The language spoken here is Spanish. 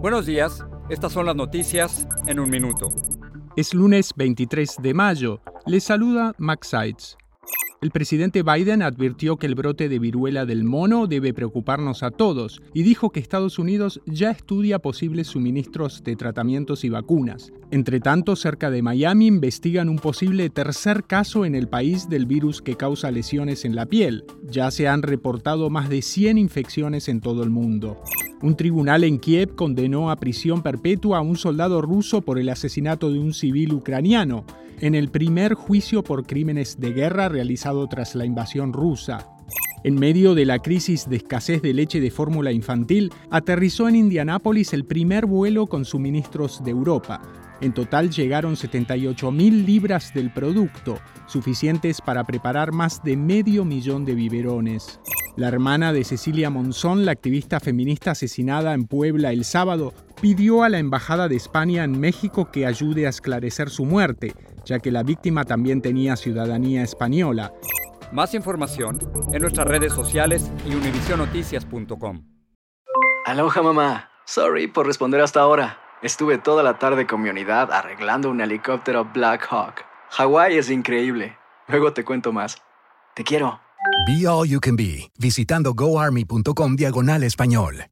Buenos días. Estas son las noticias en un minuto. Es lunes 23 de mayo. Les saluda Max Sides. El presidente Biden advirtió que el brote de viruela del mono debe preocuparnos a todos y dijo que Estados Unidos ya estudia posibles suministros de tratamientos y vacunas. Entre tanto, cerca de Miami investigan un posible tercer caso en el país del virus que causa lesiones en la piel. Ya se han reportado más de 100 infecciones en todo el mundo. Un tribunal en Kiev condenó a prisión perpetua a un soldado ruso por el asesinato de un civil ucraniano, en el primer juicio por crímenes de guerra realizado tras la invasión rusa. En medio de la crisis de escasez de leche de fórmula infantil, aterrizó en Indianápolis el primer vuelo con suministros de Europa. En total llegaron 78.000 libras del producto, suficientes para preparar más de medio millón de biberones. La hermana de Cecilia Monzón, la activista feminista asesinada en Puebla el sábado, pidió a la Embajada de España en México que ayude a esclarecer su muerte, ya que la víctima también tenía ciudadanía española. Más información en nuestras redes sociales y univisionoticias.com. Aloha mamá. Sorry por responder hasta ahora. Estuve toda la tarde con mi unidad arreglando un helicóptero Black Hawk. Hawái es increíble. Luego te cuento más. Te quiero. Be All You Can Be, visitando goarmy.com diagonal español.